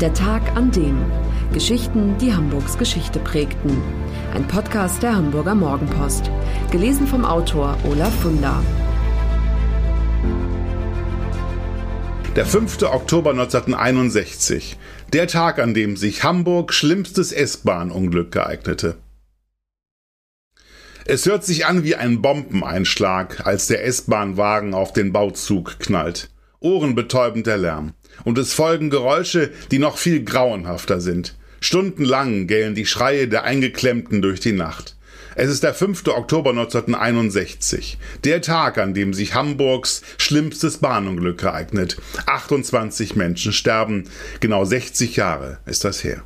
Der Tag an dem. Geschichten, die Hamburgs Geschichte prägten. Ein Podcast der Hamburger Morgenpost. Gelesen vom Autor Olaf Funder. Der 5. Oktober 1961. Der Tag, an dem sich Hamburg schlimmstes S-Bahn-Unglück ereignete. Es hört sich an wie ein Bombeneinschlag, als der S-Bahn-Wagen auf den Bauzug knallt. Ohrenbetäubender Lärm. Und es folgen Geräusche, die noch viel grauenhafter sind. Stundenlang gellen die Schreie der Eingeklemmten durch die Nacht. Es ist der 5. Oktober 1961, der Tag, an dem sich Hamburgs schlimmstes Bahnunglück ereignet. 28 Menschen sterben, genau 60 Jahre ist das her.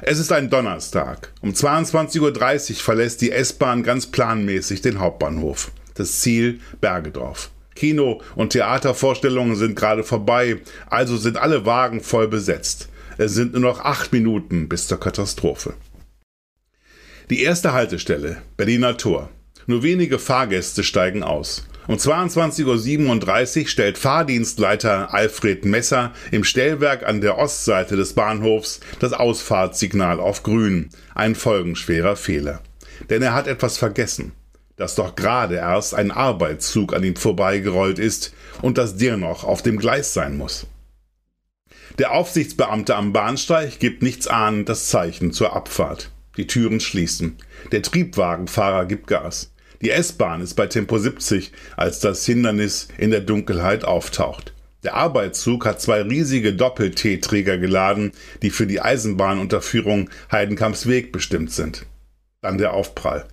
Es ist ein Donnerstag. Um 22.30 Uhr verlässt die S-Bahn ganz planmäßig den Hauptbahnhof. Das Ziel Bergedorf. Kino- und Theatervorstellungen sind gerade vorbei, also sind alle Wagen voll besetzt. Es sind nur noch acht Minuten bis zur Katastrophe. Die erste Haltestelle, Berliner Tor. Nur wenige Fahrgäste steigen aus. Um 22.37 Uhr stellt Fahrdienstleiter Alfred Messer im Stellwerk an der Ostseite des Bahnhofs das Ausfahrtssignal auf grün. Ein folgenschwerer Fehler. Denn er hat etwas vergessen dass doch gerade erst ein Arbeitszug an ihm vorbeigerollt ist und dass der noch auf dem Gleis sein muss. Der Aufsichtsbeamte am Bahnsteig gibt nichts ahnend das Zeichen zur Abfahrt. Die Türen schließen. Der Triebwagenfahrer gibt Gas. Die S-Bahn ist bei Tempo 70, als das Hindernis in der Dunkelheit auftaucht. Der Arbeitszug hat zwei riesige Doppel-T-Träger geladen, die für die Eisenbahnunterführung Heidenkamps Weg bestimmt sind. Dann der Aufprall.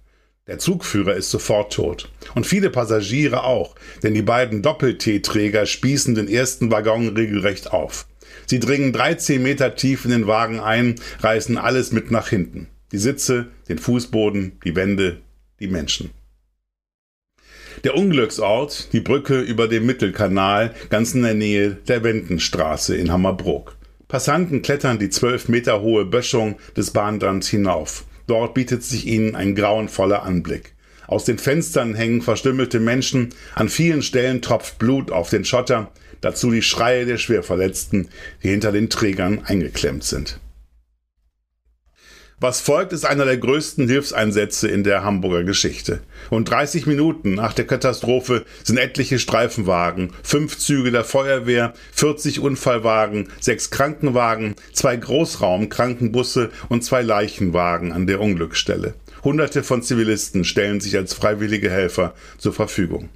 Der Zugführer ist sofort tot. Und viele Passagiere auch, denn die beiden Doppel-T-Träger spießen den ersten Waggon regelrecht auf. Sie dringen 13 Meter tief in den Wagen ein, reißen alles mit nach hinten. Die Sitze, den Fußboden, die Wände, die Menschen. Der Unglücksort, die Brücke über dem Mittelkanal, ganz in der Nähe der Wendenstraße in Hammerbrook. Passanten klettern die zwölf Meter hohe Böschung des Bahndands hinauf. Dort bietet sich ihnen ein grauenvoller Anblick. Aus den Fenstern hängen verstümmelte Menschen, an vielen Stellen tropft Blut auf den Schotter, dazu die Schreie der Schwerverletzten, die hinter den Trägern eingeklemmt sind. Was folgt, ist einer der größten Hilfseinsätze in der Hamburger Geschichte. Und 30 Minuten nach der Katastrophe sind etliche Streifenwagen, fünf Züge der Feuerwehr, 40 Unfallwagen, sechs Krankenwagen, zwei Großraumkrankenbusse und zwei Leichenwagen an der Unglücksstelle. Hunderte von Zivilisten stellen sich als freiwillige Helfer zur Verfügung.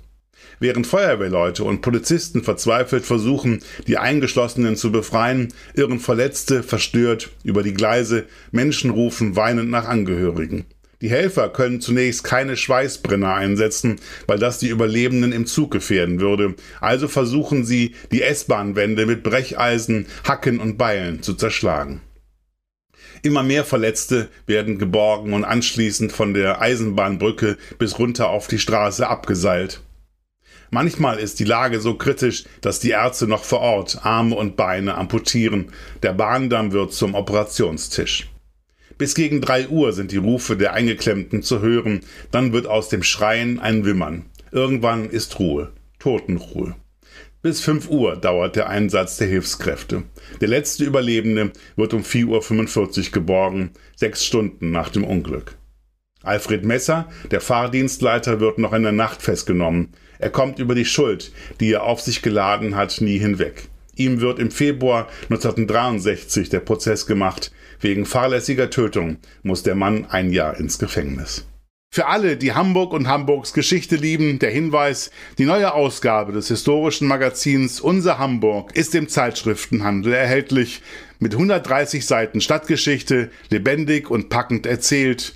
Während Feuerwehrleute und Polizisten verzweifelt versuchen, die Eingeschlossenen zu befreien, irren Verletzte verstört über die Gleise, Menschen rufen weinend nach Angehörigen. Die Helfer können zunächst keine Schweißbrenner einsetzen, weil das die Überlebenden im Zug gefährden würde. Also versuchen sie, die S-Bahn-Wände mit Brecheisen, Hacken und Beilen zu zerschlagen. Immer mehr Verletzte werden geborgen und anschließend von der Eisenbahnbrücke bis runter auf die Straße abgeseilt. Manchmal ist die Lage so kritisch, dass die Ärzte noch vor Ort Arme und Beine amputieren. Der Bahndamm wird zum Operationstisch. Bis gegen drei Uhr sind die Rufe der Eingeklemmten zu hören, dann wird aus dem Schreien ein Wimmern. Irgendwann ist Ruhe, Totenruhe. Bis 5 Uhr dauert der Einsatz der Hilfskräfte. Der letzte Überlebende wird um 4.45 Uhr geborgen, sechs Stunden nach dem Unglück. Alfred Messer, der Fahrdienstleiter, wird noch in der Nacht festgenommen. Er kommt über die Schuld, die er auf sich geladen hat, nie hinweg. Ihm wird im Februar 1963 der Prozess gemacht. Wegen fahrlässiger Tötung muss der Mann ein Jahr ins Gefängnis. Für alle, die Hamburg und Hamburgs Geschichte lieben, der Hinweis, die neue Ausgabe des historischen Magazins Unser Hamburg ist im Zeitschriftenhandel erhältlich, mit 130 Seiten Stadtgeschichte, lebendig und packend erzählt,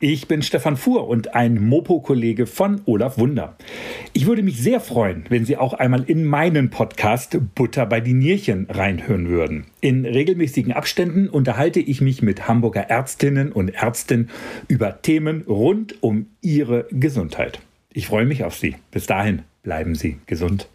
Ich bin Stefan Fuhr und ein Mopo-Kollege von Olaf Wunder. Ich würde mich sehr freuen, wenn Sie auch einmal in meinen Podcast Butter bei die Nierchen reinhören würden. In regelmäßigen Abständen unterhalte ich mich mit Hamburger Ärztinnen und Ärzten über Themen rund um ihre Gesundheit. Ich freue mich auf Sie. Bis dahin bleiben Sie gesund.